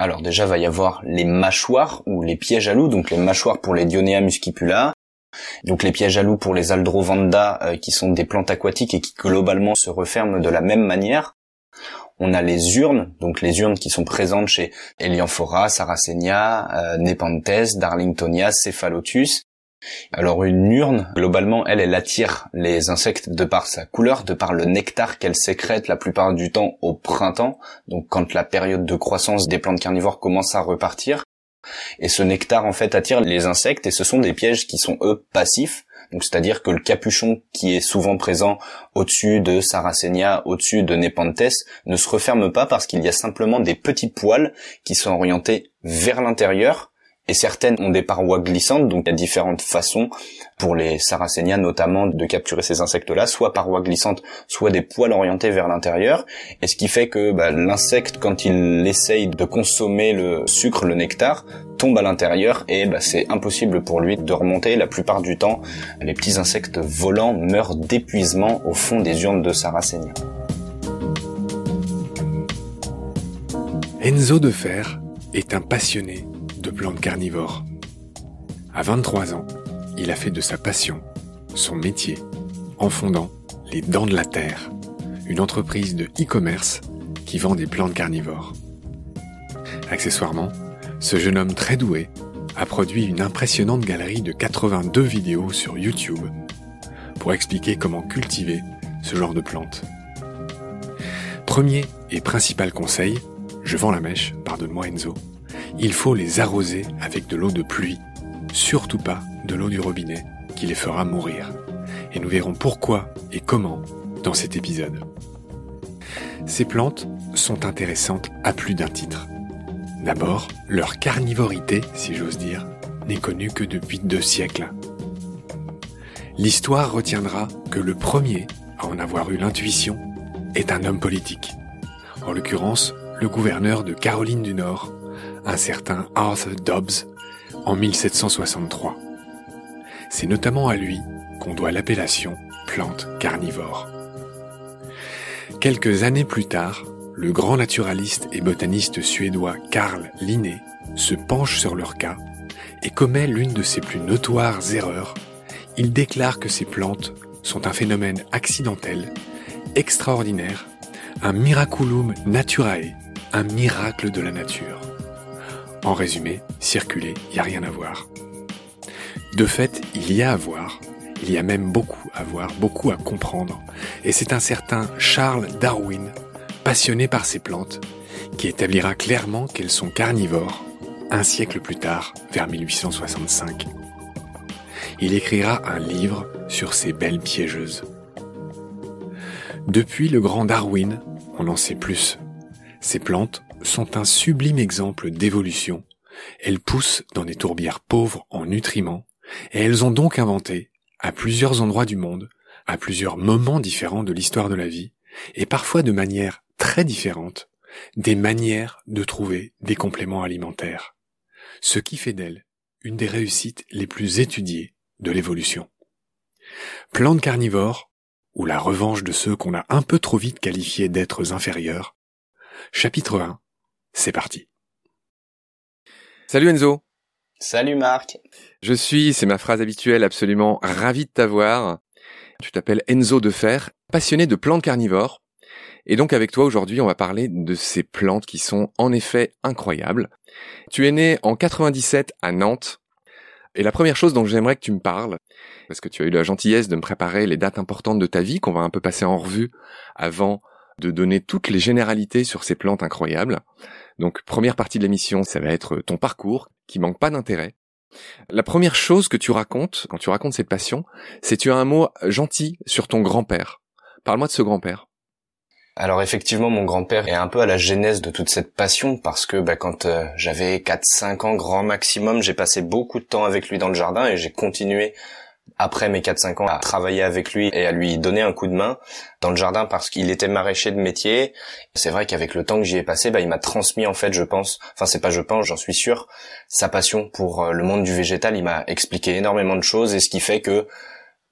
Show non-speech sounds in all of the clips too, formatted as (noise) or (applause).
Alors déjà, va y avoir les mâchoires ou les pièges à loups, donc les mâchoires pour les Dionea muscipula, donc les pièges à loups pour les Aldrovanda, euh, qui sont des plantes aquatiques et qui globalement se referment de la même manière. On a les urnes, donc les urnes qui sont présentes chez Elianphora, Saracenia, euh, Nepenthes, Darlingtonia, Cephalotus. Alors une urne, globalement, elle, elle attire les insectes de par sa couleur, de par le nectar qu'elle sécrète la plupart du temps au printemps, donc quand la période de croissance des plantes carnivores commence à repartir. Et ce nectar, en fait, attire les insectes et ce sont des pièges qui sont, eux, passifs. Donc, c'est-à-dire que le capuchon qui est souvent présent au-dessus de Saracenia, au-dessus de Nepenthes, ne se referme pas parce qu'il y a simplement des petits poils qui sont orientés vers l'intérieur et certaines ont des parois glissantes, donc il y a différentes façons pour les saracénias notamment de capturer ces insectes-là, soit parois glissantes, soit des poils orientés vers l'intérieur, et ce qui fait que bah, l'insecte, quand il essaye de consommer le sucre, le nectar, tombe à l'intérieur et bah, c'est impossible pour lui de remonter. La plupart du temps, les petits insectes volants meurent d'épuisement au fond des urnes de saracénia. Enzo de Fer est un passionné de plantes carnivores. À 23 ans, il a fait de sa passion son métier en fondant Les Dents de la Terre, une entreprise de e-commerce qui vend des plantes carnivores. Accessoirement, ce jeune homme très doué a produit une impressionnante galerie de 82 vidéos sur YouTube pour expliquer comment cultiver ce genre de plantes. Premier et principal conseil, je vends la mèche, pardonne-moi Enzo, il faut les arroser avec de l'eau de pluie, surtout pas de l'eau du robinet qui les fera mourir. Et nous verrons pourquoi et comment dans cet épisode. Ces plantes sont intéressantes à plus d'un titre. D'abord, leur carnivorité, si j'ose dire, n'est connue que depuis deux siècles. L'histoire retiendra que le premier à en avoir eu l'intuition est un homme politique, en l'occurrence le gouverneur de Caroline du Nord, un certain Arthur Dobbs en 1763. C'est notamment à lui qu'on doit l'appellation plante carnivore. Quelques années plus tard, le grand naturaliste et botaniste suédois Carl Linné se penche sur leur cas et commet l'une de ses plus notoires erreurs. Il déclare que ces plantes sont un phénomène accidentel, extraordinaire, un miraculum naturae, un miracle de la nature. En résumé, circuler, il n'y a rien à voir. De fait, il y a à voir, il y a même beaucoup à voir, beaucoup à comprendre, et c'est un certain Charles Darwin, passionné par ces plantes, qui établira clairement qu'elles sont carnivores, un siècle plus tard, vers 1865. Il écrira un livre sur ces belles piégeuses. Depuis le grand Darwin, on en sait plus. Ces plantes sont un sublime exemple d'évolution. Elles poussent dans des tourbières pauvres en nutriments, et elles ont donc inventé, à plusieurs endroits du monde, à plusieurs moments différents de l'histoire de la vie, et parfois de manière très différentes, des manières de trouver des compléments alimentaires. Ce qui fait d'elles une des réussites les plus étudiées de l'évolution. Plantes carnivores, ou la revanche de ceux qu'on a un peu trop vite qualifiés d'êtres inférieurs. Chapitre 1. C'est parti. Salut Enzo. Salut Marc. Je suis, c'est ma phrase habituelle, absolument ravi de t'avoir. Tu t'appelles Enzo de Fer, passionné de plantes carnivores. Et donc avec toi aujourd'hui, on va parler de ces plantes qui sont en effet incroyables. Tu es né en 97 à Nantes. Et la première chose dont j'aimerais que tu me parles, parce que tu as eu la gentillesse de me préparer les dates importantes de ta vie qu'on va un peu passer en revue avant de donner toutes les généralités sur ces plantes incroyables. Donc première partie de l'émission, ça va être ton parcours qui manque pas d'intérêt. La première chose que tu racontes quand tu racontes cette passion, c'est tu as un mot gentil sur ton grand-père. Parle-moi de ce grand-père. Alors effectivement, mon grand-père est un peu à la genèse de toute cette passion parce que bah, quand euh, j'avais 4-5 ans grand maximum, j'ai passé beaucoup de temps avec lui dans le jardin et j'ai continué après mes 4-5 ans à travailler avec lui et à lui donner un coup de main dans le jardin parce qu'il était maraîcher de métier. C'est vrai qu'avec le temps que j'y ai passé, bah, il m'a transmis en fait, je pense, enfin c'est pas je pense, j'en suis sûr, sa passion pour euh, le monde du végétal. Il m'a expliqué énormément de choses et ce qui fait que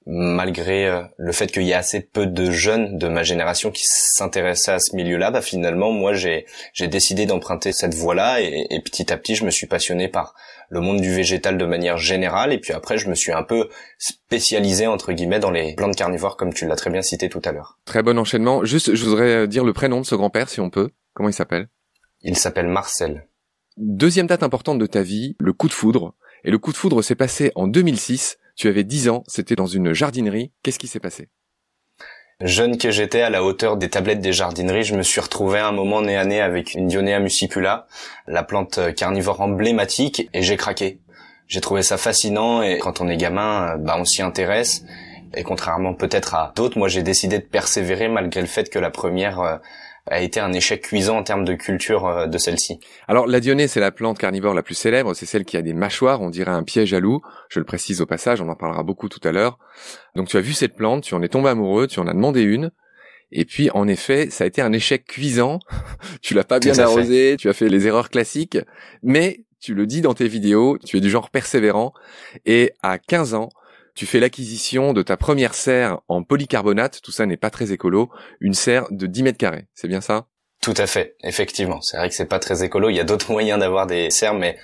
malgré euh, le fait qu'il y a assez peu de jeunes de ma génération qui s'intéressaient à ce milieu-là, bah finalement moi j'ai j'ai décidé d'emprunter cette voie-là et, et, petit à petit je me suis passionné par le monde du végétal de manière générale et puis après je me suis un peu spécialisé entre guillemets dans les plantes carnivores comme tu l'as très bien cité tout à l'heure. Très bon enchaînement. Juste je voudrais dire le prénom de ce grand-père si on peut. Comment il s'appelle? Il s'appelle Marcel. Deuxième date importante de ta vie, le coup de foudre. Et le coup de foudre s'est passé en 2006 tu avais 10 ans, c'était dans une jardinerie. Qu'est-ce qui s'est passé? Jeune que j'étais à la hauteur des tablettes des jardineries, je me suis retrouvé un moment nez à nez avec une Dionea muscipula, la plante carnivore emblématique, et j'ai craqué. J'ai trouvé ça fascinant et quand on est gamin, bah on s'y intéresse. Et contrairement peut-être à d'autres, moi j'ai décidé de persévérer malgré le fait que la première euh, a été un échec cuisant en termes de culture euh, de celle-ci. Alors la dionée, c'est la plante carnivore la plus célèbre, c'est celle qui a des mâchoires, on dirait un piège à loup. Je le précise au passage, on en parlera beaucoup tout à l'heure. Donc tu as vu cette plante, tu en es tombé amoureux, tu en as demandé une. Et puis, en effet, ça a été un échec cuisant. (laughs) tu l'as pas bien arrosé, tu as fait les erreurs classiques, mais tu le dis dans tes vidéos, tu es du genre persévérant. Et à 15 ans, tu fais l'acquisition de ta première serre en polycarbonate, tout ça n'est pas très écolo, une serre de 10 mètres carrés, c'est bien ça? Tout à fait, effectivement. C'est vrai que c'est pas très écolo, il y a d'autres (laughs) moyens d'avoir des serres, mais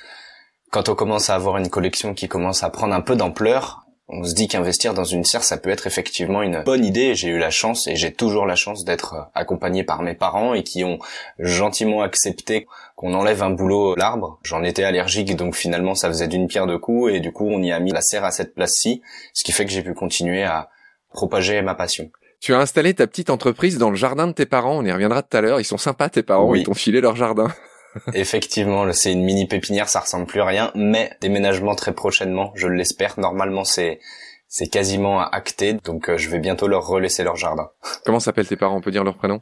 quand on commence à avoir une collection qui commence à prendre un peu d'ampleur, on se dit qu'investir dans une serre, ça peut être effectivement une bonne idée. J'ai eu la chance et j'ai toujours la chance d'être euh, accompagné par mes parents et qui ont gentiment accepté qu'on enlève un boulot l'arbre. J'en étais allergique, donc finalement ça faisait d'une pierre deux coups et du coup on y a mis la serre à cette place-ci, ce qui fait que j'ai pu continuer à propager ma passion. Tu as installé ta petite entreprise dans le jardin de tes parents, on y reviendra tout à l'heure, ils sont sympas tes parents, oui. ils t'ont filé leur jardin. Effectivement, c'est une mini pépinière, ça ressemble plus à rien, mais déménagement très prochainement, je l'espère. Normalement, c'est c'est quasiment acté, donc euh, je vais bientôt leur relaisser leur jardin. Comment s'appellent tes parents? On peut dire leur prénom?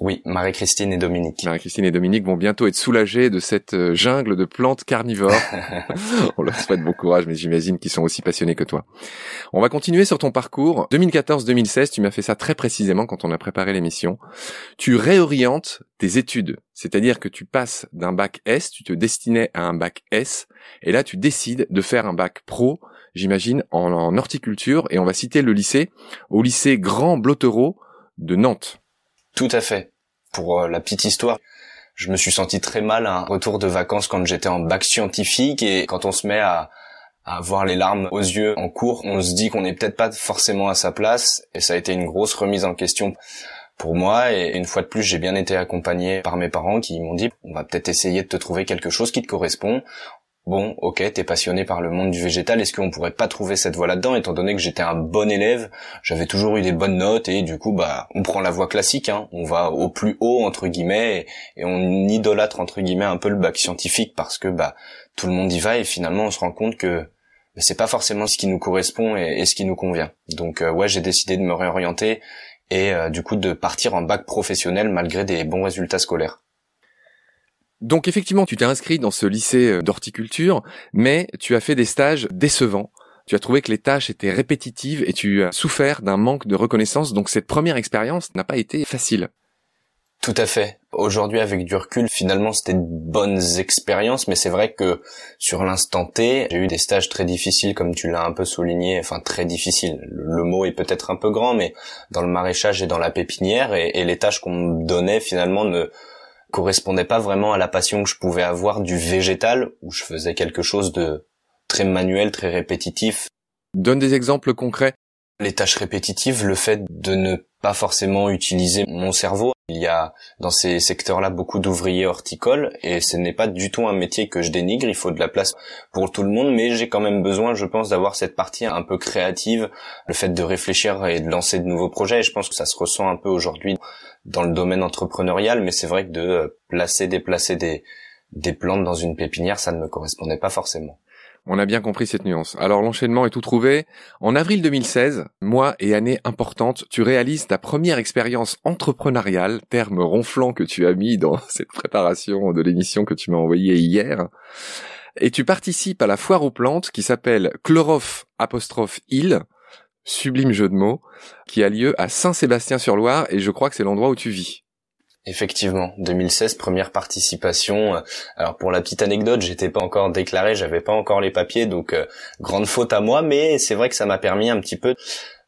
Oui, Marie-Christine et Dominique. Marie-Christine et Dominique vont bientôt être soulagés de cette euh, jungle de plantes carnivores. (laughs) On leur souhaite bon courage, mais j'imagine qu'ils sont aussi passionnés que toi. On va continuer sur ton parcours. 2014-2016, tu m'as fait ça très précisément quand on a préparé l'émission. Tu réorientes tes études, c'est-à-dire que tu passes d'un bac S, tu te destinais à un bac S, et là tu décides de faire un bac pro, j'imagine, en, en horticulture, et on va citer le lycée, au lycée Grand Blottereau de Nantes. Tout à fait. Pour euh, la petite histoire, je me suis senti très mal à un retour de vacances quand j'étais en bac scientifique et quand on se met à, à avoir les larmes aux yeux en cours, on se dit qu'on n'est peut-être pas forcément à sa place et ça a été une grosse remise en question pour moi et une fois de plus j'ai bien été accompagné par mes parents qui m'ont dit on va peut-être essayer de te trouver quelque chose qui te correspond bon, ok, t'es passionné par le monde du végétal, est-ce qu'on pourrait pas trouver cette voie là-dedans, étant donné que j'étais un bon élève, j'avais toujours eu des bonnes notes, et du coup, bah, on prend la voie classique, hein, on va au plus haut, entre guillemets, et, on idolâtre, entre guillemets, un peu le bac scientifique, parce que, bah, tout le monde y va, et finalement, on se rend compte que bah, c'est pas forcément ce qui nous correspond et, ce qui nous convient. Donc, euh, ouais, j'ai décidé de me réorienter, et euh, du coup, de partir en bac professionnel, malgré des bons résultats scolaires. Donc effectivement, tu t'es inscrit dans ce lycée euh, d'horticulture, mais tu as fait des stages décevants. Tu as trouvé que les tâches étaient répétitives et tu as souffert d'un manque de reconnaissance. Donc cette première expérience n'a pas été facile. Tout à fait. Aujourd'hui, avec du recul, finalement, c'était de bonnes expériences, mais c'est vrai que sur l'instant T, j'ai eu des stages très difficiles, comme tu l'as un peu souligné, enfin très difficiles. Le, mot est peut-être un peu grand, mais dans le maraîchage et dans la pépinière, et, et les tâches qu'on me donnait finalement ne correspondait pas vraiment à la passion que je pouvais avoir du végétal, où je faisais quelque chose de très manuel, très répétitif. Donne des exemples concrets. Les tâches répétitives, le fait de ne pas forcément utiliser mon cerveau. Il y a dans ces secteurs-là beaucoup d'ouvriers horticoles et ce n'est pas du tout un métier que je dénigre. Il faut de la place pour tout le monde, mais j'ai quand même besoin, je pense, d'avoir cette partie un peu créative, le fait de réfléchir et de lancer de nouveaux projets. Et je pense que ça se ressent un peu aujourd'hui dans le domaine entrepreneurial, mais c'est vrai que de euh, placer, déplacer des, des plantes dans une pépinière, ça ne me correspondait pas forcément. On a bien compris cette nuance. Alors l'enchaînement est tout trouvé. En avril 2016, mois et année importante, tu réalises ta première expérience entrepreneuriale, terme ronflant que tu as mis dans (laughs) cette préparation de l'émission que tu m'as envoyée hier. Et tu participes à la foire aux plantes qui s'appelle Chlorof apostrophe sublime jeu de mots, qui a lieu à Saint-Sébastien-sur-Loire et je crois que c'est l'endroit où tu vis. Effectivement, 2016, première participation. Alors pour la petite anecdote, j'étais pas encore déclaré, j'avais pas encore les papiers, donc euh, grande faute à moi, mais c'est vrai que ça m'a permis un petit peu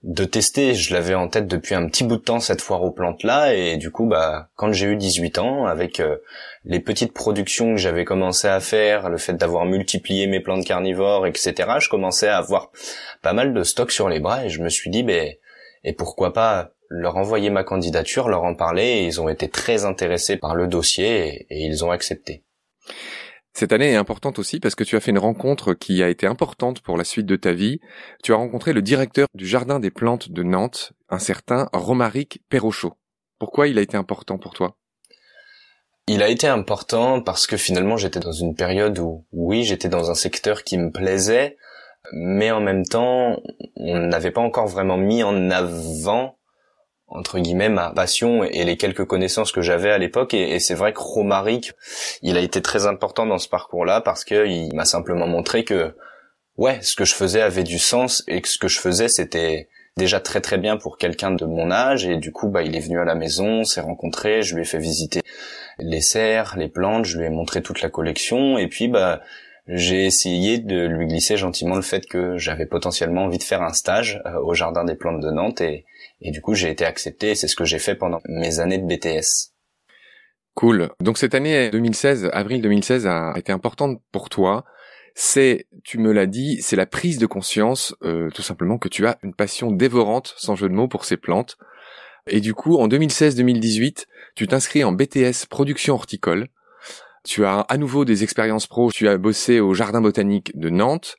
de tester. Je l'avais en tête depuis un petit bout de temps cette foire aux plantes là, et du coup, bah quand j'ai eu 18 ans, avec euh, les petites productions que j'avais commencé à faire, le fait d'avoir multiplié mes plantes carnivores, etc., je commençais à avoir pas mal de stock sur les bras, et je me suis dit, ben et pourquoi pas leur envoyer ma candidature, leur en parler, et ils ont été très intéressés par le dossier et, ils ont accepté. Cette année est importante aussi parce que tu as fait une rencontre qui a été importante pour la suite de ta vie. Tu as rencontré le directeur du Jardin des Plantes de Nantes, un certain Romaric Perrochot. Pourquoi il a été important pour toi? Il a été important parce que finalement j'étais dans une période où oui j'étais dans un secteur qui me plaisait mais en même temps on n'avait pas encore vraiment mis en avant entre guillemets ma passion et les quelques connaissances que j'avais à l'époque. Et, c'est vrai que Romaric il a été très important dans ce parcours là parce que il m'a simplement montré que ouais ce que je faisais avait du sens et que ce que je faisais c'était déjà très très bien pour quelqu'un de mon âge. Et du coup bah il est venu à la maison s'est rencontré je lui ai fait visiter les serres les plantes je lui ai montré toute la collection. Et puis bah j'ai essayé de lui glisser gentiment le fait que j'avais potentiellement envie de faire un stage euh, au jardin des plantes de Nantes. Et, et du coup j'ai été accepté c'est ce que j'ai fait pendant mes années de BTS. Cool. Donc cette année 2016, avril 2016 a été importante pour toi. C'est, tu me l'as dit, c'est la prise de conscience, euh, tout simplement, que tu as une passion dévorante, sans jeu de mots, pour ces plantes. Et du coup, en 2016-2018, tu t'inscris en BTS production horticole. Tu as à nouveau des expériences pro. Tu as bossé au Jardin botanique de Nantes.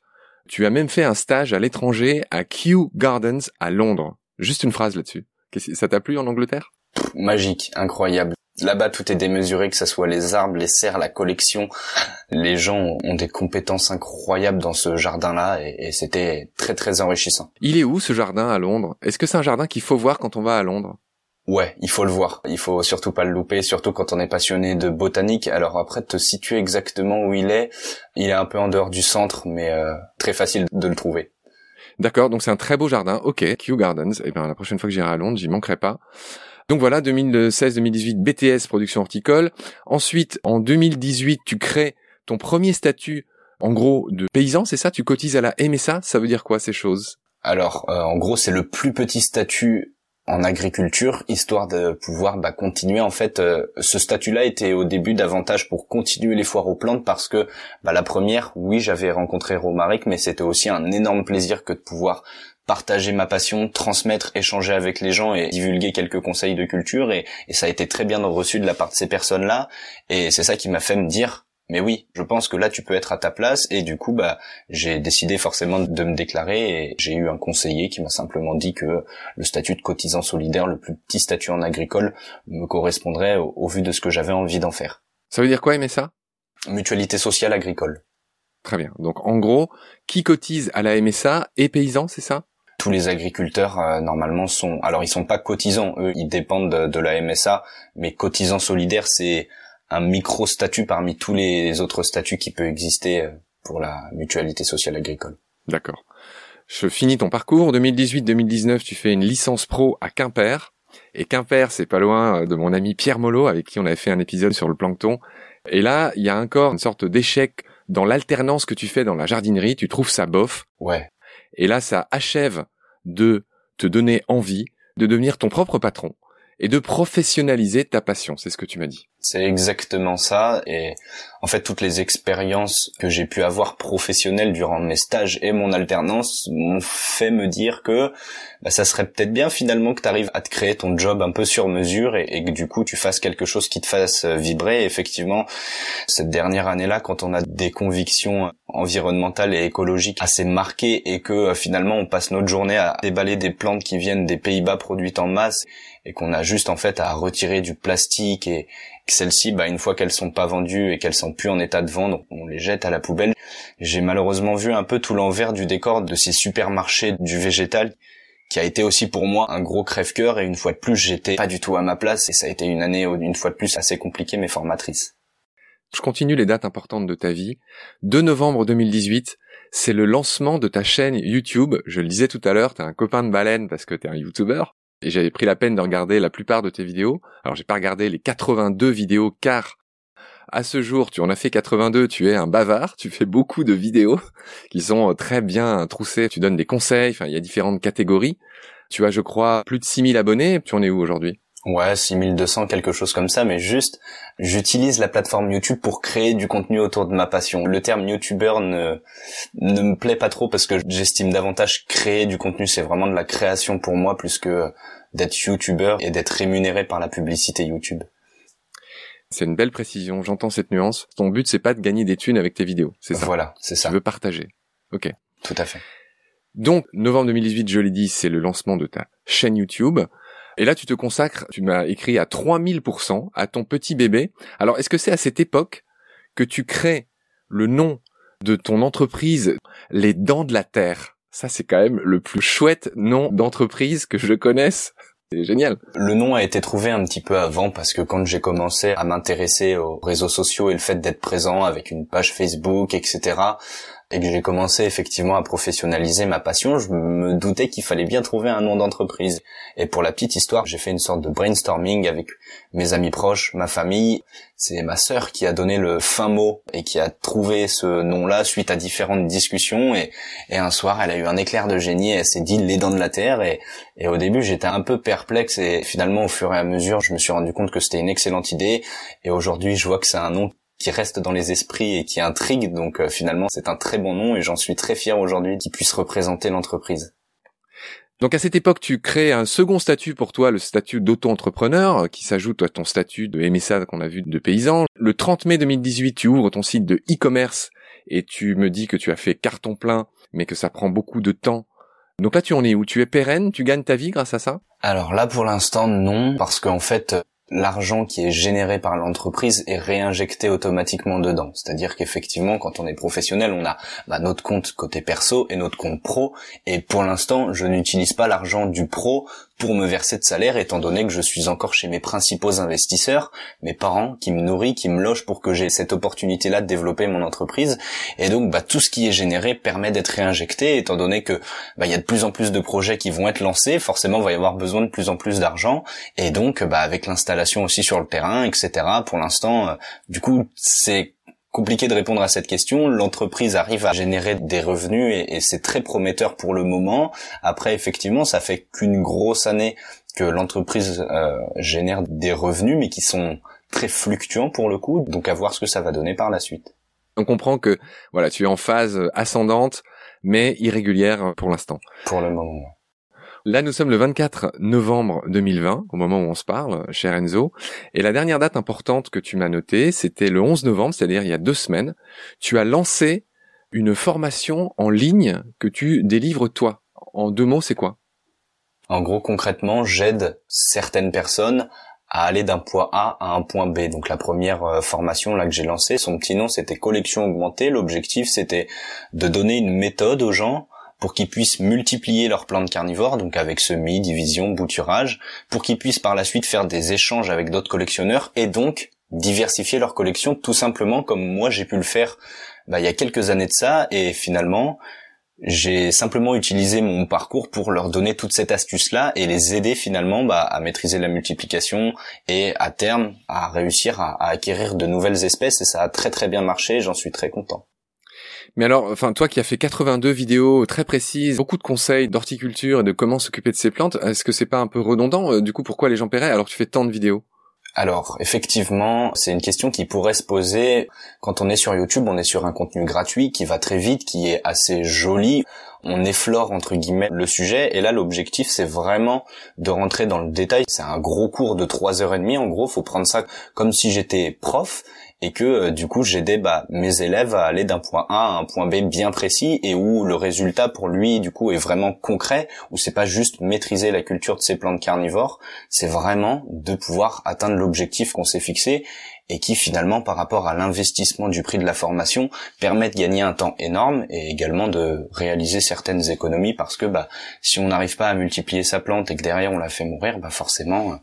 Tu as même fait un stage à l'étranger à Kew Gardens à Londres. Juste une phrase là-dessus. Ça t'a plu en Angleterre? Magique, incroyable. Là-bas, tout est démesuré, que ce soit les arbres, les serres, la collection. Les gens ont des compétences incroyables dans ce jardin-là et, et c'était très très enrichissant. Il est où ce jardin à Londres? Est-ce que c'est un jardin qu'il faut voir quand on va à Londres? Ouais, il faut le voir. Il faut surtout pas le louper, surtout quand on est passionné de botanique. Alors après, te situer exactement où il est, il est un peu en dehors du centre, mais euh, très facile de le trouver. D'accord, donc c'est un très beau jardin. Ok, Kew Gardens. Et eh bien la prochaine fois que j'irai à Londres, j'y manquerai pas. Donc voilà, 2016-2018, BTS production horticole. Ensuite, en 2018, tu crées ton premier statut, en gros, de paysan, c'est ça? Tu cotises à la MSA Ça veut dire quoi ces choses? Alors, euh, en gros, c'est le plus petit statut en agriculture, histoire de pouvoir bah, continuer. En fait, euh, ce statut-là était au début davantage pour continuer les foires aux plantes parce que bah, la première, oui, j'avais rencontré Romaric, mais c'était aussi un énorme plaisir que de pouvoir partager ma passion, transmettre, échanger avec les gens et divulguer quelques conseils de culture et, et ça a été très bien reçu de la part de ces personnes-là et c'est ça qui m'a fait me dire mais oui, je pense que là tu peux être à ta place et du coup bah j'ai décidé forcément de me déclarer et j'ai eu un conseiller qui m'a simplement dit que le statut de cotisant solidaire, le plus petit statut en agricole, me correspondrait au, vu de ce que j'avais envie d'en faire. Ça veut dire quoi, MSA Mutualité sociale agricole. Très bien. Donc en gros, qui cotise à la MSA est paysan, c'est ça? Tous les agriculteurs euh, normalement sont alors ils sont pas cotisants eux ils dépendent de, de la MSA mais cotisants solidaires c'est un micro statut parmi tous les autres statuts qui peuvent exister euh, pour la mutualité sociale agricole. D'accord. Je finis ton parcours. 2018-2019, tu fais une licence pro à Quimper. Et Quimper, c'est pas loin euh, de mon ami Pierre Molot, avec qui on avait fait un épisode sur le plancton. Et là, il y a encore une sorte d'échec dans l'alternance que tu fais dans la jardinerie. Tu trouves ça bof. Ouais. Et là, ça achève de te donner envie de devenir ton propre patron et de professionnaliser ta passion. C'est ce que tu m'as dit. C'est exactement ça. Et en fait, toutes les expériences que j'ai pu avoir professionnelles durant mes stages et mon alternance m'ont fait me dire que bah, ça serait peut-être bien finalement que tu arrives à te créer ton job un peu sur mesure et, que du coup tu fasses quelque chose qui te fasse vibrer. effectivement, cette dernière année-là, quand on a des convictions environnementales et écologiques assez marquées et que euh, finalement on passe notre journée à déballer des plantes qui viennent des Pays-Bas produites en masse et qu'on a juste en fait à retirer du plastique et que celles-ci, bah, une fois qu'elles sont pas vendues et qu'elles sont plus en état de vendre, on les jette à la poubelle. J'ai malheureusement vu un peu tout l'envers du décor de ces supermarchés du végétal qui a été aussi pour moi un gros crève-cœur et une fois de plus j'étais pas du tout à ma place et ça a été une année une fois de plus assez compliquée mais formatrice. Je continue les dates importantes de ta vie. 2 novembre 2018, c'est le lancement de ta chaîne YouTube. Je le disais tout à l'heure, t'es un copain de baleine parce que t'es un YouTuber. Et j'avais pris la peine de regarder la plupart de tes vidéos. Alors j'ai pas regardé les 82 vidéos car à ce jour, tu en as fait 82, tu es un bavard, tu fais beaucoup de vidéos qui sont très bien troussées, tu donnes des conseils, enfin il y a différentes catégories. Tu as je crois plus de 6000 abonnés, tu en es où aujourd'hui? Ouais, 6200, quelque chose comme ça, mais juste, j'utilise la plateforme YouTube pour créer du contenu autour de ma passion. Le terme YouTuber ne, ne me plaît pas trop parce que j'estime davantage créer du contenu, c'est vraiment de la création pour moi plus que d'être YouTuber et d'être rémunéré par la publicité YouTube. C'est une belle précision, j'entends cette nuance. Ton but, c'est pas de gagner des thunes avec tes vidéos, c'est ça? Voilà, c'est ça. Tu veux partager. Ok. Tout à fait. Donc, novembre 2018, je l'ai dit, c'est le lancement de ta chaîne YouTube. Et là, tu te consacres, tu m'as écrit à 3000% à ton petit bébé. Alors, est-ce que c'est à cette époque que tu crées le nom de ton entreprise, Les Dents de la Terre? Ça, c'est quand même le plus chouette nom d'entreprise que je connaisse. C'est génial. Le nom a été trouvé un petit peu avant parce que quand j'ai commencé à m'intéresser aux réseaux sociaux et le fait d'être présent avec une page Facebook, etc., et que j'ai commencé effectivement à professionnaliser ma passion, je me doutais qu'il fallait bien trouver un nom d'entreprise. Et pour la petite histoire, j'ai fait une sorte de brainstorming avec mes amis proches, ma famille. C'est ma sœur qui a donné le fin mot et qui a trouvé ce nom-là suite à différentes discussions. Et, et, un soir, elle a eu un éclair de génie et elle s'est dit les dents de la terre. Et, et au début, j'étais un peu perplexe et finalement, au fur et à mesure, je me suis rendu compte que c'était une excellente idée. Et aujourd'hui, je vois que c'est un nom qui reste dans les esprits et qui intrigue. Donc euh, finalement, c'est un très bon nom et j'en suis très fier aujourd'hui qu'il puisse représenter l'entreprise. Donc à cette époque, tu crées un second statut pour toi, le statut d'auto-entrepreneur, qui s'ajoute à ton statut de MSA qu'on a vu de paysan. Le 30 mai 2018, tu ouvres ton site de e-commerce et tu me dis que tu as fait carton plein, mais que ça prend beaucoup de temps. Donc là, tu en es où? Tu es pérenne? Tu gagnes ta vie grâce à ça? Alors là, pour l'instant, non, parce qu'en fait, l'argent qui est généré par l'entreprise est réinjecté automatiquement dedans. C'est-à-dire qu'effectivement, quand on est professionnel, on a bah, notre compte côté perso et notre compte pro. Et pour l'instant, je n'utilise pas l'argent du pro pour me verser de salaire, étant donné que je suis encore chez mes principaux investisseurs, mes parents qui me nourrissent, qui me logent pour que j'ai cette opportunité-là de développer mon entreprise. Et donc, bah, tout ce qui est généré permet d'être réinjecté, étant donné que bah, il y a de plus en plus de projets qui vont être lancés. Forcément, il va y avoir besoin de plus en plus d'argent. Et donc, bah, avec l'installation aussi sur le terrain, etc. Pour l'instant, euh, du coup, c'est compliqué de répondre à cette question. L'entreprise arrive à générer des revenus et, c'est très prometteur pour le moment. Après, effectivement, ça fait qu'une grosse année que l'entreprise euh, génère des revenus, mais qui sont très fluctuants pour le coup. Donc, à voir ce que ça va donner par la suite. On comprend que voilà, tu es en phase ascendante, mais irrégulière pour l'instant. Pour le moment. Là, nous sommes le 24 novembre 2020, au moment où on se parle, cher Enzo. Et la dernière date importante que tu m'as notée, c'était le 11 novembre, c'est-à-dire il y a deux semaines. Tu as lancé une formation en ligne que tu délivres toi. En deux mots, c'est quoi? En gros, concrètement, j'aide certaines personnes à aller d'un point A à un point B. Donc la première euh, formation là que j'ai lancée, son petit nom c'était collection augmentée. L'objectif c'était de donner une méthode aux gens pour qu'ils puissent multiplier leurs plantes carnivores, donc avec semis, division, bouturage, pour qu'ils puissent par la suite faire des échanges avec d'autres collectionneurs et donc diversifier leur collection tout simplement comme moi j'ai pu le faire bah, il y a quelques années de ça et finalement j'ai simplement utilisé mon parcours pour leur donner toute cette astuce là et les aider finalement bah, à maîtriser la multiplication et à terme à réussir à, à acquérir de nouvelles espèces et ça a très très bien marché j'en suis très content. Mais alors, enfin, toi qui as fait 82 vidéos très précises, beaucoup de conseils d'horticulture et de comment s'occuper de ces plantes, est-ce que c'est pas un peu redondant euh, Du coup, pourquoi les gens paieraient alors que tu fais tant de vidéos? Alors, effectivement, c'est une question qui pourrait se poser quand on est sur YouTube, on est sur un contenu gratuit qui va très vite, qui est assez joli. On effleure entre guillemets le sujet et là l'objectif c'est vraiment de rentrer dans le détail. C'est un gros cours de trois heures et demie en gros. Faut prendre ça comme si j'étais prof et que euh, du coup j'aidais bah, mes élèves à aller d'un point A à un point B bien précis et où le résultat pour lui du coup est vraiment concret où c'est pas juste maîtriser la culture de ces plantes carnivores. C'est vraiment de pouvoir atteindre l'objectif qu'on s'est fixé et qui finalement par rapport à l'investissement du prix de la formation permet de gagner un temps énorme et également de réaliser certaines économies parce que bah si on n'arrive pas à multiplier sa plante et que derrière on la fait mourir bah forcément euh,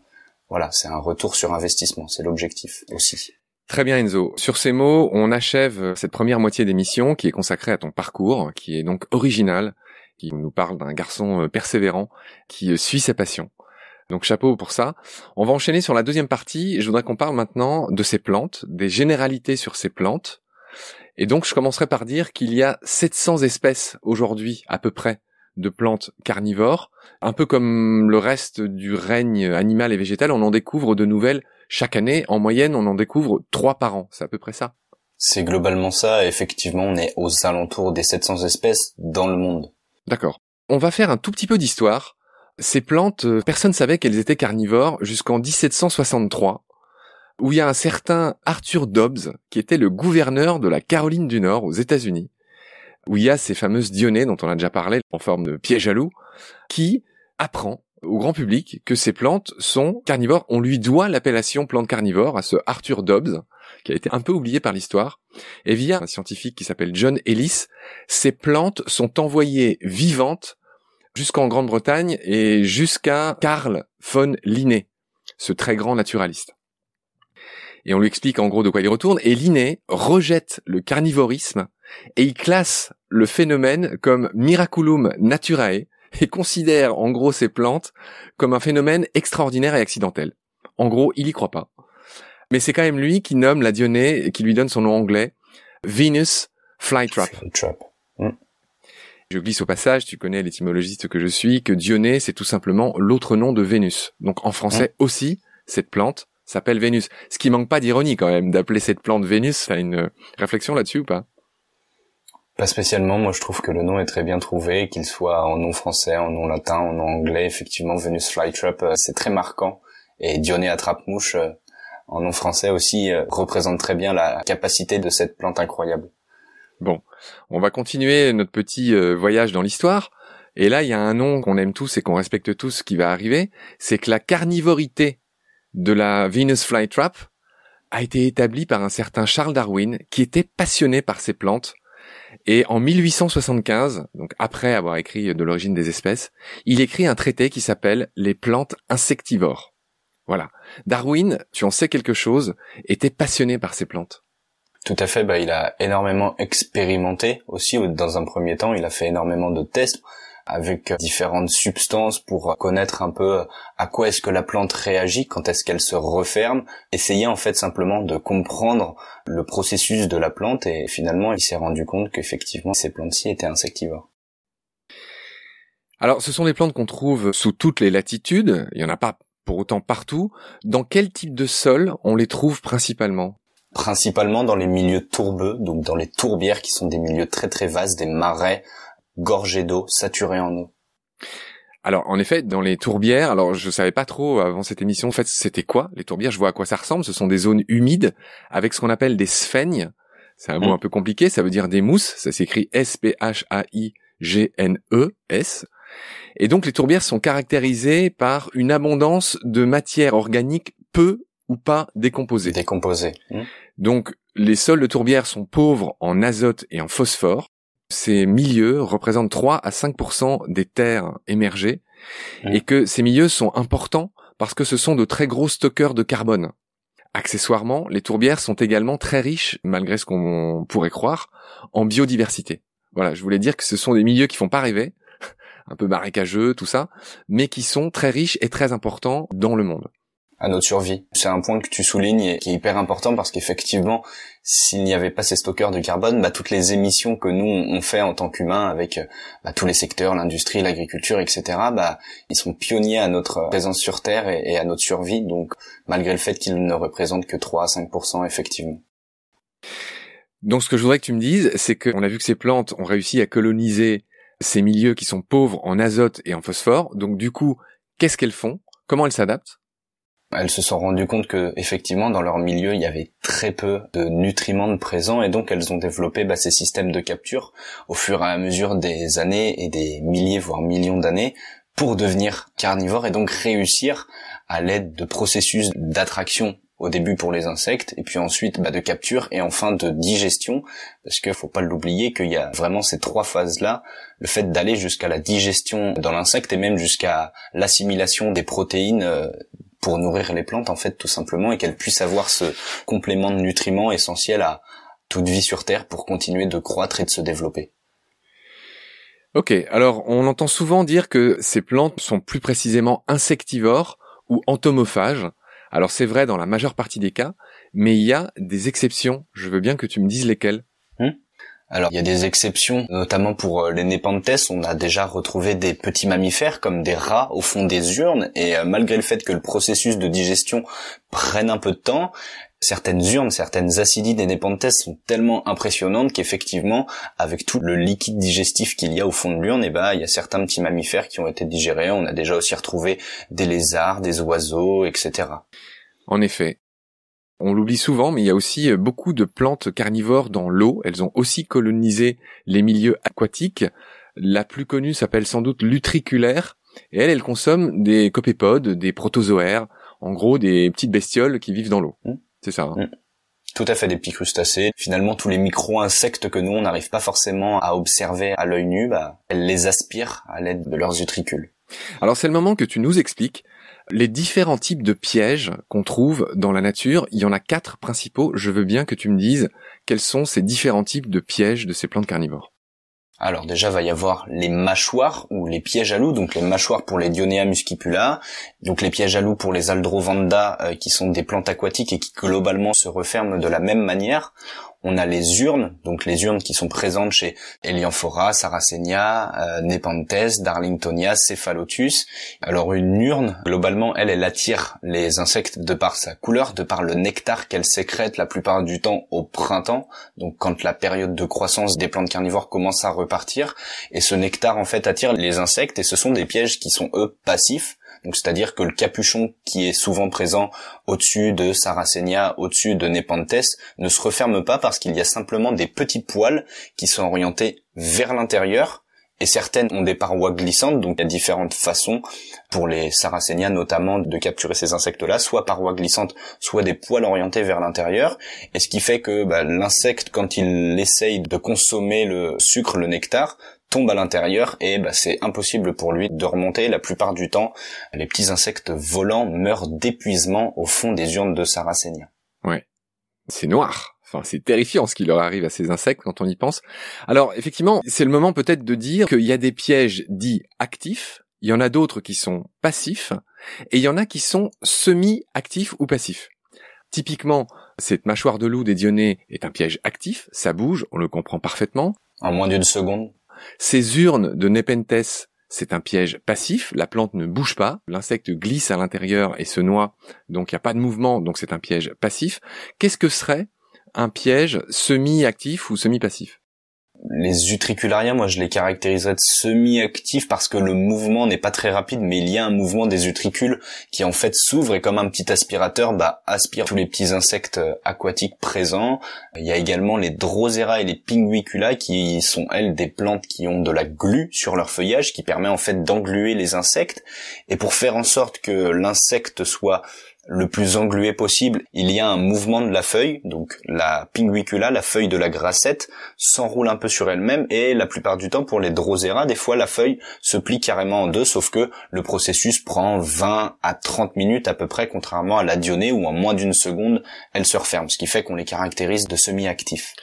voilà c'est un retour sur investissement. C'est l'objectif aussi Très bien Enzo. Sur ces mots, on achève cette première moitié d'émission qui est consacrée à ton parcours, qui est donc original, qui nous parle d'un garçon euh, persévérant qui euh, suit sa passion. Donc chapeau pour ça. On va enchaîner sur la deuxième partie. Je voudrais qu'on parle maintenant de ces plantes, des généralités sur ces plantes. Et donc je commencerai par dire qu'il y a 700 espèces aujourd'hui à peu près de plantes carnivores. Un peu comme le reste du règne animal et végétal, on en découvre de nouvelles chaque année. En moyenne, on en découvre trois par an. C'est à peu près ça. C'est globalement ça. Effectivement, on est aux alentours des 700 espèces dans le monde. D'accord. On va faire un tout petit peu d'histoire. Ces plantes, euh, personne savait qu'elles étaient carnivores jusqu'en 1763, où il y a un certain Arthur Dobbs, qui était le gouverneur de la Caroline du Nord aux États-Unis, où il y a ces fameuses dionnées dont on a déjà parlé en forme de piège à loup, qui apprend au grand public que ces plantes sont carnivores. On lui doit l'appellation plante carnivore à ce Arthur Dobbs, qui a été un peu oublié par l'histoire. Et via un scientifique qui s'appelle John Ellis, ces plantes sont envoyées vivantes jusqu'en Grande-Bretagne et jusqu'à Carl von Linné, ce très grand naturaliste. Et on lui explique en gros de quoi il retourne. Et Linné rejette le carnivorisme et il classe le phénomène comme miraculum naturae et considère en gros ces plantes comme un phénomène extraordinaire et accidentel. En gros, il y croit pas. Mais c'est quand même lui qui nomme la Dionée et qui lui donne son nom anglais, Venus Flytrap. Flytrap. Mm. Je glisse au passage, tu connais l'étymologiste que je suis, que Dionée, c'est tout simplement l'autre nom de Vénus. Donc en français mm. aussi, cette plante s'appelle Vénus. Ce qui manque pas d'ironie quand même, d'appeler cette plante Vénus. T'as une réflexion là-dessus ou pas? Pas spécialement. Moi, je trouve que le nom est très bien trouvé, qu'il soit en nom français, en nom latin, en nom anglais. Effectivement, Venus Flytrap, euh, c'est très marquant. Et Dionée attrape-mouche, euh, en nom français aussi, euh, représente très bien la capacité de cette plante incroyable. Bon, on va continuer notre petit voyage dans l'histoire. Et là, il y a un nom qu'on aime tous et qu'on respecte tous qui va arriver, c'est que la carnivorité de la Venus flytrap a été établi par un certain Charles Darwin qui était passionné par ces plantes. Et en 1875, donc après avoir écrit de l'origine des espèces, il écrit un traité qui s'appelle Les plantes insectivores. Voilà. Darwin, tu en sais quelque chose, était passionné par ces plantes. Tout à fait, bah, il a énormément expérimenté aussi. Dans un premier temps, il a fait énormément de tests avec différentes substances pour connaître un peu à quoi est-ce que la plante réagit, quand est-ce qu'elle se referme, essayer en fait simplement de comprendre le processus de la plante et finalement il s'est rendu compte qu'effectivement ces plantes-ci étaient insectivores. Alors ce sont des plantes qu'on trouve sous toutes les latitudes, il n'y en a pas pour autant partout. Dans quel type de sol on les trouve principalement? Principalement dans les milieux tourbeux, donc dans les tourbières qui sont des milieux très très vastes, des marais, gorgé d'eau, saturé en eau. Alors en effet, dans les tourbières, alors je savais pas trop avant cette émission, en fait c'était quoi les tourbières, je vois à quoi ça ressemble, ce sont des zones humides avec ce qu'on appelle des sphaignes. C'est un mot mm. un peu compliqué, ça veut dire des mousses, ça s'écrit S-P-H-A-I-G-N-E-S. Et donc les tourbières sont caractérisées par une abondance de matière organique peu ou pas décomposée. Décomposée. Mm. Donc les sols de tourbières sont pauvres en azote et en phosphore, ces milieux représentent 3 à 5% des terres émergées mmh. et que ces milieux sont importants parce que ce sont de très gros stockeurs de carbone. Accessoirement, les tourbières sont également très riches, malgré ce qu'on pourrait croire, en biodiversité. Voilà, je voulais dire que ce sont des milieux qui font pas rêver, (laughs) un peu marécageux, tout ça, mais qui sont très riches et très importants dans le monde à notre survie. C'est un point que tu soulignes et qui est hyper important parce qu'effectivement, s'il n'y avait pas ces stockeurs de carbone, bah, toutes les émissions que nous on fait en tant qu'humains avec bah, tous les secteurs, l'industrie, l'agriculture, etc., bah, ils sont pionniers à notre présence sur Terre et, à notre survie. Donc, malgré le fait qu'ils ne représentent que 3 à 5% effectivement. Donc, ce que je voudrais que tu me dises, c'est qu'on a vu que ces plantes ont réussi à coloniser ces milieux qui sont pauvres en azote et en phosphore. Donc, du coup, qu'est-ce qu'elles font? Comment elles s'adaptent? Elles se sont rendues compte que effectivement dans leur milieu il y avait très peu de nutriments présents et donc elles ont développé bah, ces systèmes de capture au fur et à mesure des années et des milliers voire millions d'années pour devenir carnivores et donc réussir à l'aide de processus d'attraction au début pour les insectes et puis ensuite bah, de capture et enfin de digestion parce qu'il faut pas l'oublier qu'il y a vraiment ces trois phases là le fait d'aller jusqu'à la digestion dans l'insecte et même jusqu'à l'assimilation des protéines euh, pour nourrir les plantes en fait tout simplement et qu'elles puissent avoir ce complément de nutriments essentiel à toute vie sur Terre pour continuer de croître et de se développer. Ok, alors on entend souvent dire que ces plantes sont plus précisément insectivores ou entomophages. Alors c'est vrai dans la majeure partie des cas, mais il y a des exceptions. Je veux bien que tu me dises lesquelles. Alors il y a des exceptions, notamment pour euh, les népenthes, on a déjà retrouvé des petits mammifères comme des rats au fond des urnes, et euh, malgré le fait que le processus de digestion prenne un peu de temps, certaines urnes, certaines acidides et népenthes sont tellement impressionnantes qu'effectivement, avec tout le liquide digestif qu'il y a au fond de l'urne, eh ben, il y a certains petits mammifères qui ont été digérés. On a déjà aussi retrouvé des lézards, des oiseaux, etc. En effet. On l'oublie souvent, mais il y a aussi euh, beaucoup de plantes carnivores dans l'eau. Elles ont aussi colonisé les milieux aquatiques. La plus connue s'appelle sans doute l'utriculaire. Et elle, elle consomme des copépodes, des protozoaires, en gros des petites bestioles qui vivent dans l'eau. Mmh. C'est ça. Hein. Mm. Tout à fait des petits crustacés. Finalement, tous les micro-insectes que nous, on n'arrive pas forcément à observer à l'œil nu, bah, elles les aspirent à l'aide de leurs utricules. Alors c'est le moment que tu nous expliques les différents types de pièges qu'on trouve dans la nature. Il y en a quatre principaux. Je veux bien que tu me dises quels sont ces différents types de pièges de ces plantes carnivores. Alors déjà va y avoir les mâchoires ou les pièges à loups, donc les mâchoires pour les Dionea muscipula, donc les pièges à loups pour les Aldrovanda euh, qui sont des plantes aquatiques et qui globalement se referment de la même manière. On a les urnes, donc les urnes qui sont présentes chez Elianphora, Saracenia, euh, Nepenthes, Darlingtonia, Cephalotus. Alors une urne, globalement, elle, elle attire les insectes de par sa couleur, de par le nectar qu'elle sécrète la plupart du temps au printemps, donc quand la période de croissance des plantes carnivores commence à repartir. Et ce nectar, en fait, attire les insectes et ce sont des pièges qui sont, eux, passifs donc c'est-à-dire que le capuchon qui est souvent présent au-dessus de Saracenia, au-dessus de Nepenthes, ne se referme pas parce qu'il y a simplement des petits poils qui sont orientés vers l'intérieur et certaines ont des parois glissantes, donc il y a différentes façons pour les saracénias notamment de capturer ces insectes-là, soit parois glissantes, soit des poils orientés vers l'intérieur, et ce qui fait que bah, l'insecte, quand il essaye de consommer le sucre, le nectar, tombe à l'intérieur et bah, c'est impossible pour lui de remonter. La plupart du temps, les petits insectes volants meurent d'épuisement au fond des urnes de Saracenia. Ouais. C'est noir. Enfin, c'est terrifiant ce qui leur arrive à ces insectes quand on y pense. Alors, effectivement, c'est le moment peut-être de dire qu'il y a des pièges dits actifs, il y en a d'autres qui sont passifs, et il y en a qui sont semi-actifs ou passifs. Typiquement, cette mâchoire de loup des Dionnées est un piège actif, ça bouge, on le comprend parfaitement. En moins d'une seconde. Ces urnes de Nepenthes, c'est un piège passif, la plante ne bouge pas, l'insecte glisse à l'intérieur et se noie, donc il n'y a pas de mouvement, donc c'est un piège passif. Qu'est-ce que serait un piège semi-actif ou semi-passif? Les utricularia, moi je les caractériserais de semi-actifs parce que le mouvement n'est pas très rapide, mais il y a un mouvement des utricules qui en fait s'ouvre et comme un petit aspirateur, bah, aspire tous les petits insectes euh, aquatiques présents. Il y a également les drosera et les pinguicula qui sont elles des plantes qui ont de la glu sur leur feuillage qui permet en fait d'engluer les insectes. Et pour faire en sorte que l'insecte soit le plus englué possible, il y a un mouvement de la feuille, donc la pinguicula, la feuille de la grassette, s'enroule un peu sur elle-même et la plupart du temps pour les drosera, des fois la feuille se plie carrément en deux, sauf que le processus prend 20 à 30 minutes à peu près, contrairement à la dionée où en moins d'une seconde elle se referme, ce qui fait qu'on les caractérise de semi-actifs.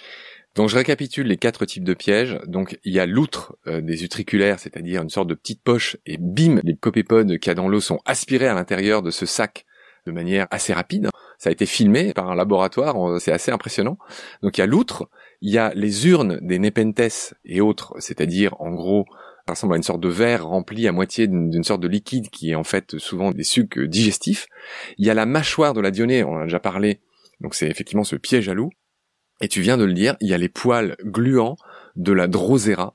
Donc je récapitule les quatre types de pièges. Donc il y a l'outre euh, des utriculaires, c'est-à-dire une sorte de petite poche, et bim, les copépodes qu'il y a dans l'eau sont aspirés à l'intérieur de ce sac de manière assez rapide. Ça a été filmé par un laboratoire, c'est assez impressionnant. Donc il y a l'outre, il y a les urnes des Nepenthes et autres, c'est-à-dire en gros ça ressemble à une sorte de verre rempli à moitié d'une sorte de liquide qui est en fait souvent des sucs digestifs. Il y a la mâchoire de la dionée, on en a déjà parlé, donc c'est effectivement ce piège à loup. Et tu viens de le dire, il y a les poils gluants de la drosera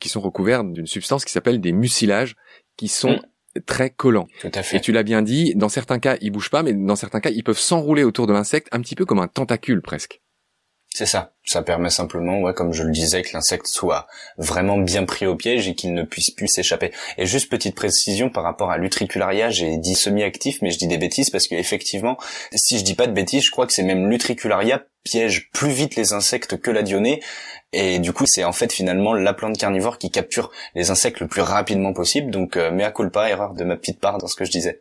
qui sont recouverts d'une substance qui s'appelle des mucilages qui sont mm très collant. Tout à fait. Et tu l'as bien dit, dans certains cas, ils bougent pas, mais dans certains cas, ils peuvent s'enrouler autour de l'insecte un petit peu comme un tentacule presque. C'est ça. Ça permet simplement, ouais, comme je le disais, que l'insecte soit vraiment bien pris au piège et qu'il ne puisse plus s'échapper. Et juste petite précision par rapport à l'utricularia, j'ai dit semi-actif, mais je dis des bêtises parce que effectivement, si je dis pas de bêtises, je crois que c'est même l'utricularia piège plus vite les insectes que la dionée. Et du coup, c'est en fait finalement la plante carnivore qui capture les insectes le plus rapidement possible. Donc, euh, mea culpa, erreur de ma petite part dans ce que je disais.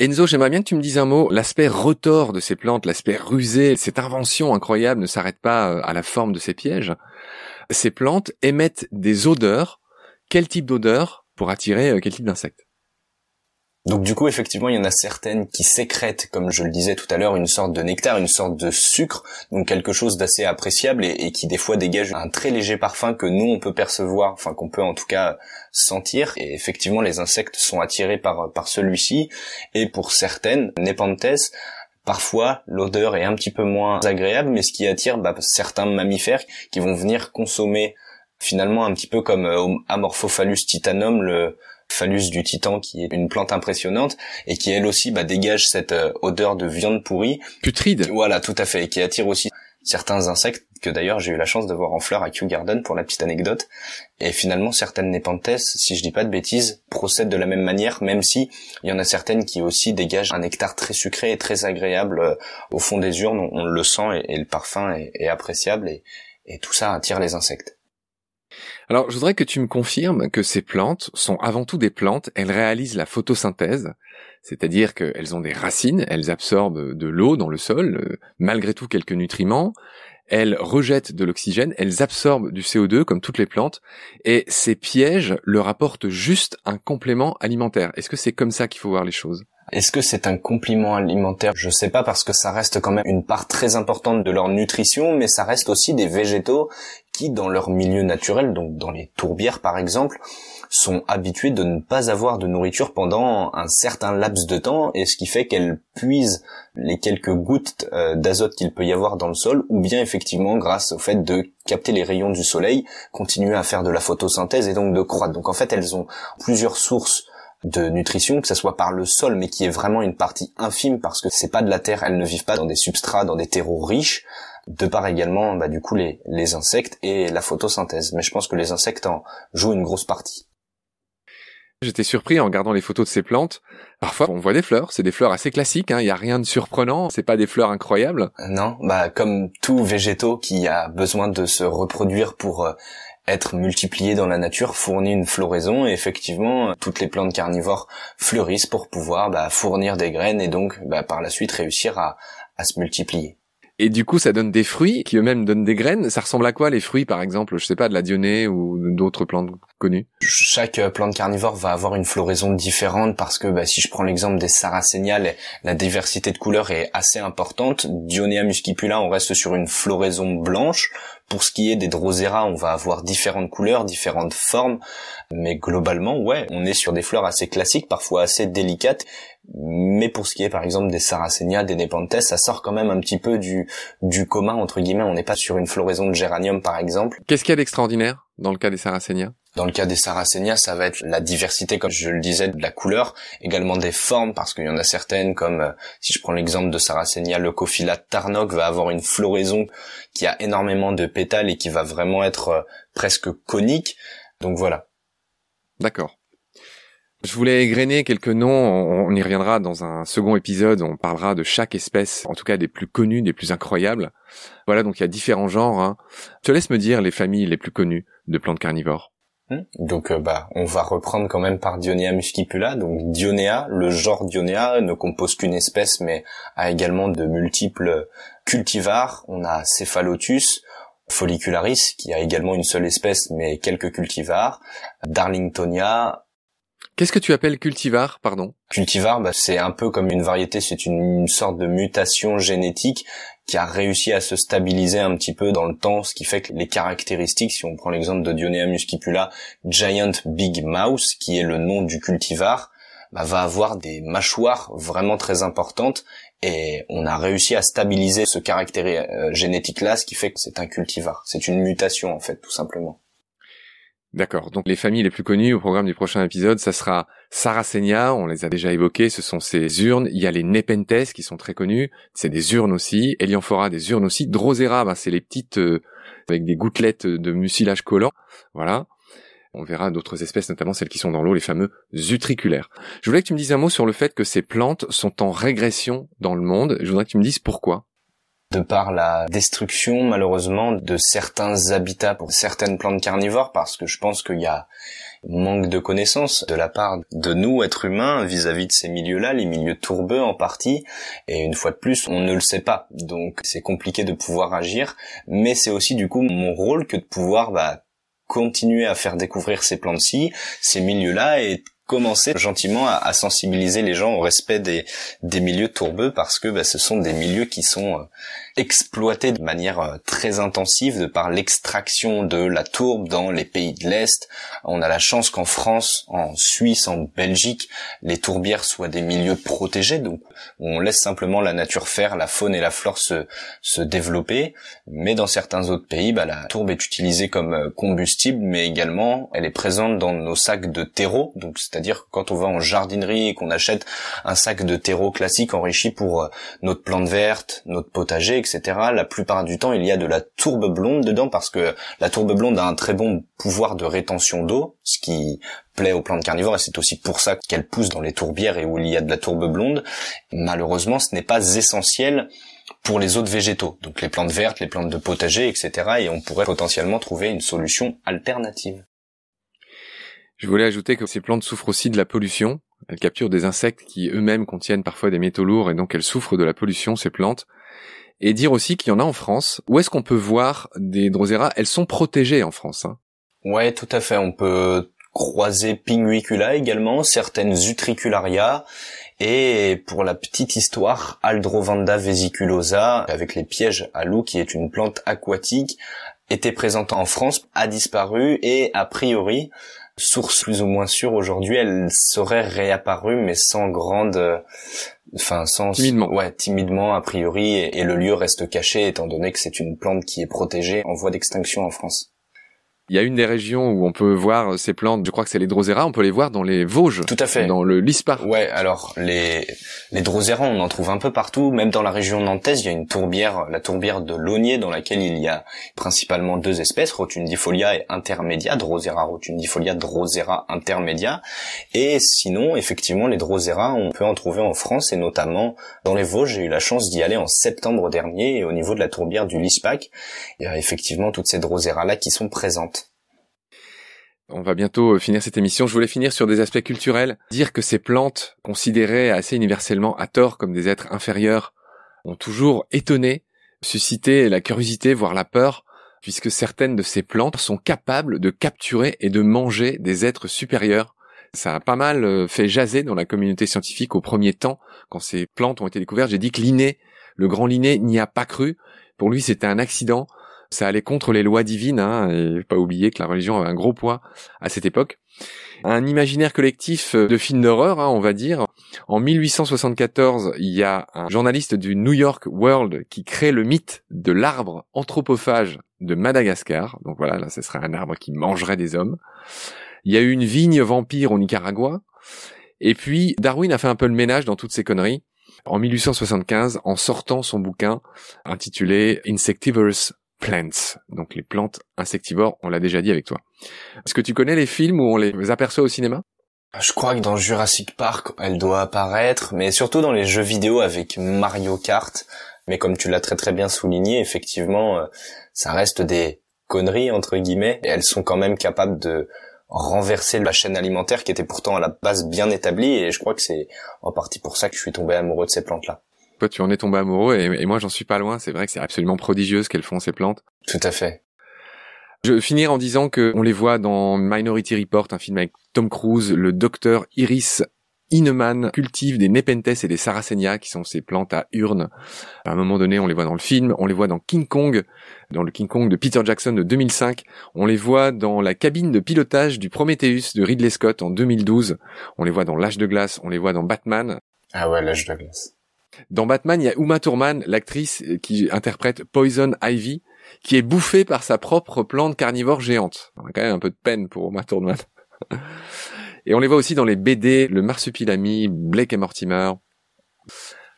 Enzo, j'aimerais bien que tu me dises un mot. L'aspect retors de ces plantes, l'aspect rusé, cette invention incroyable ne s'arrête pas euh, à la forme de ces pièges. Ces plantes émettent des odeurs quel type d'odeur pour attirer quel type d'insecte donc du coup, effectivement, il y en a certaines qui sécrètent, comme je le disais tout à l'heure, une sorte de nectar, une sorte de sucre, donc quelque chose d'assez appréciable et, qui des fois dégage un très léger parfum que nous on peut percevoir, enfin qu'on peut en tout cas sentir. Et effectivement, les insectes sont attirés par par celui-ci. Et pour certaines, Nepenthes, Parfois, l'odeur est un petit peu moins agréable, mais ce qui attire bah, certains mammifères qui vont venir consommer finalement un petit peu comme euh, Amorphophallus titanum, le, phallus du titan qui est une plante impressionnante et qui elle aussi bah, dégage cette euh, odeur de viande pourrie. Putride. Voilà, tout à fait, et qui attire aussi certains insectes que d'ailleurs j'ai eu la chance de voir en fleurs à Kew Garden pour la petite anecdote. Et finalement certaines Nepenthes, si je dis pas de bêtises, procèdent de la même manière, même si il y en a certaines qui aussi dégagent un nectar très sucré et très agréable euh, au fond des urnes. On, le sent et, le parfum est, appréciable et, et tout ça attire les insectes. Alors, je voudrais que tu me confirmes que ces plantes sont avant tout des plantes, elles réalisent la photosynthèse, c'est-à-dire qu'elles ont des racines, elles absorbent de l'eau dans le sol, euh, malgré tout quelques nutriments, elles rejettent de l'oxygène, elles absorbent du CO2 comme toutes les plantes, et ces pièges leur apportent juste un complément alimentaire. Est-ce que c'est comme ça qu'il faut voir les choses? Est-ce que c'est un compliment alimentaire? Je sais pas parce que ça reste quand même une part très importante de leur nutrition, mais ça reste aussi des végétaux qui, dans leur milieu naturel, donc dans les tourbières par exemple, sont habitués de ne pas avoir de nourriture pendant un certain laps de temps, et ce qui fait qu'elles puisent les quelques gouttes euh, d'azote qu'il peut y avoir dans le sol, ou bien effectivement grâce au fait de capter les rayons du soleil, continuer à faire de la photosynthèse et donc de croître. Donc en fait elles ont plusieurs sources de nutrition, que ce soit par le sol, mais qui est vraiment une partie infime parce que c'est pas de la terre, elles ne vivent pas dans des substrats, dans des terreaux riches, de par également bah, du coup les, les insectes et la photosynthèse. Mais je pense que les insectes en jouent une grosse partie. J'étais surpris en regardant les photos de ces plantes. Parfois, on voit des fleurs. C'est des fleurs assez classiques. Hein. Il n'y a rien de surprenant. C'est pas des fleurs incroyables. Non, bah comme tout végétaux qui a besoin de se reproduire pour euh, être multiplié dans la nature fournit une floraison et effectivement toutes les plantes carnivores fleurissent pour pouvoir bah, fournir des graines et donc bah, par la suite réussir à, à se multiplier. Et du coup, ça donne des fruits qui eux-mêmes donnent des graines. Ça ressemble à quoi les fruits, par exemple, je sais pas, de la dionée ou d'autres plantes connues? Chaque euh, plante carnivore va avoir une floraison différente parce que bah, si je prends l'exemple des sarracénias, la diversité de couleurs est assez importante. Dionea muscipula, on reste sur une floraison blanche. Pour ce qui est des drosera, on va avoir différentes couleurs, différentes formes, mais globalement, ouais, on est sur des fleurs assez classiques, parfois assez délicates, mais pour ce qui est par exemple des Sarracenia, des Nepenthes, ça sort quand même un petit peu du, du commun, entre guillemets, on n'est pas sur une floraison de géranium par exemple. Qu'est-ce qu'il y a d'extraordinaire dans le cas des Sarracenia? Dans le cas des Sarracenia, ça va être la diversité, comme je le disais, de la couleur, également des formes, parce qu'il y en a certaines, comme euh, si je prends l'exemple de Sarracenia, le Cophyla tarnoc va avoir une floraison qui a énormément de pétales et qui va vraiment être euh, presque conique. Donc voilà. D'accord. Je voulais égrener quelques noms, on y reviendra dans un second épisode, on parlera de chaque espèce, en tout cas des plus connues, des plus incroyables. Voilà, donc il y a différents genres. Hein. Je te laisse me dire les familles les plus connues de plantes carnivores. Hmm. Donc euh, bah on va reprendre quand même par Dionea muscipula. Donc Dionea, le genre Dionea ne compose qu'une espèce mais a également de multiples cultivars. On a Cephalotus, follicularis qui a également une seule espèce mais quelques cultivars, Darlingtonia, Qu'est-ce que tu appelles cultivar, pardon? Cultivar, bah, c'est un peu comme une variété, c'est une, sorte de mutation génétique qui a réussi à se stabiliser un petit peu dans le temps, ce qui fait que les caractéristiques, si on prend l'exemple de Dionea muscipula, Giant Big Mouse, qui est le nom du cultivar, bah, va avoir des mâchoires vraiment très importantes et on a réussi à stabiliser ce caractère euh, génétique-là, ce qui fait que c'est un cultivar. C'est une mutation en fait, tout simplement. D'accord. Donc les familles les plus connues au programme du prochain épisode, ça sera Sarracenia, on les a déjà évoquées, ce sont ces urnes. Il y a les Nepenthes qui sont très connues, c'est des urnes aussi. Elianphora, des urnes aussi. Drosera, ben, c'est les petites euh, avec des gouttelettes de mucilage collant. Voilà. On verra d'autres espèces, notamment celles qui sont dans l'eau, les fameux utriculaires. Je voulais que tu me dises un mot sur le fait que ces plantes sont en régression dans le monde. Je voudrais que tu me dises pourquoi de par la destruction malheureusement de certains habitats pour certaines plantes carnivores parce que je pense qu'il y a manque de connaissances de la part de nous, êtres humains, vis-à-vis de ces milieux-là, les milieux tourbeux en partie, et une fois de plus, on ne le sait pas, donc c'est compliqué de pouvoir agir, mais c'est aussi du coup mon rôle que de pouvoir bah, continuer à faire découvrir ces plantes-ci, ces milieux-là et commencer gentiment à, sensibiliser les gens au respect des, des milieux tourbeux parce que bah, ce sont des milieux qui sont exploités de manière euh, très intensive de par l'extraction de la tourbe dans les pays de l'Est. On a la chance qu'en France, en Suisse, en Belgique, les tourbières soient des milieux protégés, donc on laisse simplement la nature faire, la faune et la flore se, se développer. Mais dans certains autres pays, bah, la tourbe est utilisée comme euh, combustible, mais également elle est présente dans nos sacs de terreau, donc c'est c'est-à-dire quand on va en jardinerie et qu'on achète un sac de terreau classique enrichi pour euh, notre plante verte, notre potager, etc. La plupart du temps, il y a de la tourbe blonde dedans parce que la tourbe blonde a un très bon pouvoir de rétention d'eau, ce qui plaît aux plantes carnivores et c'est aussi pour ça qu'elles poussent dans les tourbières et où il y a de la tourbe blonde. Malheureusement, ce n'est pas essentiel pour les autres végétaux, donc les plantes vertes, les plantes de potager, etc. Et on pourrait potentiellement trouver une solution alternative. Je voulais ajouter que ces plantes souffrent aussi de la pollution. Elles capturent des insectes qui eux-mêmes contiennent parfois des métaux lourds et donc elles souffrent de la pollution, ces plantes. Et dire aussi qu'il y en a en France. Où est-ce qu'on peut voir des drosera? Elles sont protégées en France. Hein. Ouais, tout à fait. On peut croiser Pinguicula également, certaines Utricularia, et pour la petite histoire, Aldrovanda vesiculosa, avec les pièges à loup, qui est une plante aquatique, était présente en France, a disparu, et a priori, source plus ou moins sûre aujourd'hui, elle serait réapparue mais sans grande euh, enfin sans timidement ouais timidement a priori et, le lieu reste caché étant donné que c'est une plante qui est protégée en voie d'extinction en France. Il y a une des régions où on peut voir ces plantes, je crois que c'est les Drosera, on peut les voir dans les Vosges. Tout à fait. Dans le Lispa. Ouais, alors les les Drosera, on en trouve un peu partout, même dans la région nantaise, il y a une tourbière, la tourbière de Launier dans laquelle il y a principalement deux espèces, Rotundifolia et Intermedia, Drosera rotundifolia, Drosera intermedia. Et sinon, effectivement, les Drosera, on peut en trouver en France et notamment dans les Vosges. J'ai eu la chance d'y aller en septembre dernier et au niveau de la tourbière du Lispac, il y a effectivement toutes ces Drosera là qui sont présentes. On va bientôt euh, finir cette émission. Je voulais finir sur des aspects culturels. Dire que ces plantes, considérées assez universellement à tort comme des êtres inférieurs, ont toujours étonné, suscité la curiosité, voire la peur, puisque certaines de ces plantes sont capables de capturer et de manger des êtres supérieurs. Ça a pas mal euh, fait jaser dans la communauté scientifique au premier temps, quand ces plantes ont été découvertes. J'ai dit que Linné, le grand Linné, n'y a pas cru. Pour lui, c'était un accident ça allait contre les lois divines, hein, et pas oublier que la religion avait un gros poids à cette époque. Un imaginaire collectif de films d'horreur, hein, on va dire. En 1874, il y a un journaliste du New York World qui crée le mythe de l'arbre anthropophage de Madagascar. Donc voilà, là, ce serait un arbre qui mangerait des hommes. Il y a eu une vigne vampire au Nicaragua. Et puis, Darwin a fait un peu le ménage dans toutes ces conneries en 1875 en sortant son bouquin intitulé Insectivorous Plants, donc les plantes insectivores, on l'a déjà dit avec toi. Est-ce que tu connais les films où on les aperçoit au cinéma? Je crois que dans Jurassic Park, elle doit apparaître, mais surtout dans les jeux vidéo avec Mario Kart. Mais comme tu l'as très très bien souligné, effectivement, euh, ça reste des conneries entre guillemets, et elles sont quand même capables de renverser la chaîne alimentaire qui était pourtant à la base bien établie, et je crois que c'est en partie pour ça que je suis tombé amoureux de ces plantes-là tu en es tombé amoureux et, moi j'en suis pas loin. C'est vrai que c'est absolument prodigieux ce qu'elles font ces plantes. Tout à fait. Je vais finir en disant que on les voit dans Minority Report, un film avec Tom Cruise, le docteur Iris Ineman cultive des Nepenthes et des Sarracenia, qui sont ces plantes à urnes. À un moment donné, on les voit dans le film, on les voit dans King Kong, dans le King Kong de Peter Jackson de 2005, on les voit dans la cabine de pilotage du Prometheus de Ridley Scott en 2012, on les voit dans L'âge de glace, on les voit dans Batman. Ah ouais, L'âge de glace. Dans Batman, il y a Uma Thurman, l'actrice qui interprète Poison Ivy, qui est bouffée par sa propre plante carnivore géante. On a quand même un peu de peine pour Uma Thurman. (laughs) et on les voit aussi dans les BD, le Marsupilami, Blake et Mortimer.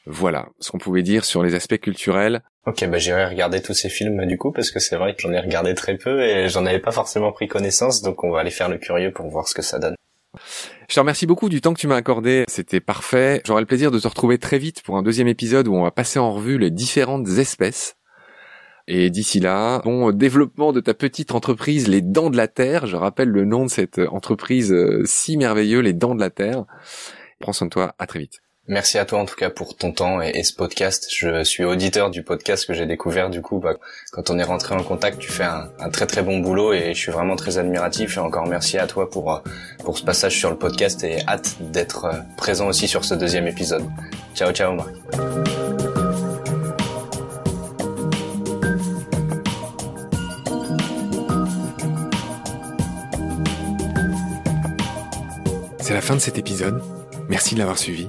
Voilà ce qu'on pouvait dire sur les aspects culturels. Ok, bah j'irai regarder tous ces films du coup parce que c'est vrai que j'en ai regardé très peu et j'en avais pas forcément pris connaissance, donc on va aller faire le curieux pour voir ce que ça donne. Je te remercie beaucoup du temps que tu m'as accordé. C'était parfait. J'aurai le plaisir de te retrouver très vite pour un deuxième épisode où on va passer en revue les différentes espèces. Et d'ici là, bon développement de ta petite entreprise Les Dents de la Terre. Je rappelle le nom de cette entreprise euh, si merveilleuse, Les Dents de la Terre. Prends soin de toi. À très vite. Merci à toi en tout cas pour ton temps et, ce podcast. Je suis auditeur du podcast que j'ai découvert du coup. Bah, quand on est rentré en contact, tu fais un, très très bon boulot et je suis vraiment très admiratif. Et encore merci à toi pour euh, pour ce passage sur le podcast et hâte d'être euh, présent aussi sur ce deuxième épisode. Ciao ciao Marc. C'est la fin de cet épisode. Merci de l'avoir suivi.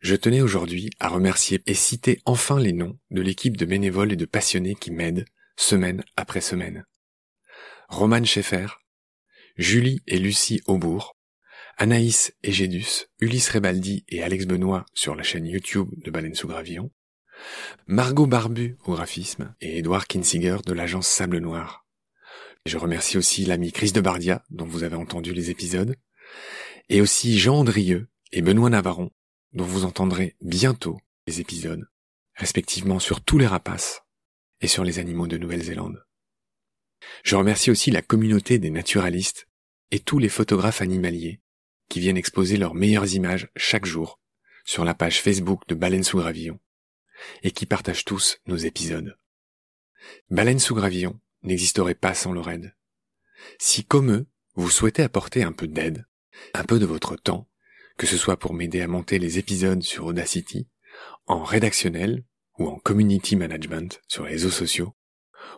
je tenais aujourd'hui à remercier et citer enfin les noms de l'équipe de bénévoles et de passionnés qui m'aident semaine après semaine. Roman Schaeffer, Julie et Lucie Aubourg, Anaïs Egedus, Ulysse Rebaldi et Alex Benoît sur la chaîne YouTube de Baleine sous Gravillon, Margot Barbu au graphisme et Edouard Kinsiger de l'agence Sable Noir. Je remercie aussi l'ami Chris de Bardia dont vous avez entendu les épisodes, et aussi Jean Andrieux et Benoît Navarron dont vous entendrez bientôt les épisodes, respectivement sur tous les rapaces et sur les animaux de Nouvelle-Zélande. Je remercie aussi la communauté des naturalistes et tous les photographes animaliers qui viennent exposer leurs meilleures images chaque jour sur la page Facebook de Baleine sous Gravillon et qui partagent tous nos épisodes. Baleine sous Gravillon n'existerait pas sans leur aide. Si comme eux, vous souhaitez apporter un peu d'aide, un peu de votre temps que ce soit pour m'aider à monter les épisodes sur Audacity, en rédactionnel ou en community management sur les réseaux sociaux,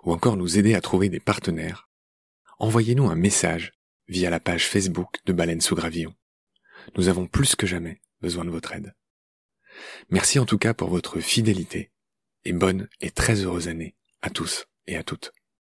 ou encore nous aider à trouver des partenaires, envoyez-nous un message via la page Facebook de Baleine sous Gravillon. Nous avons plus que jamais besoin de votre aide. Merci en tout cas pour votre fidélité et bonne et très heureuse année à tous et à toutes.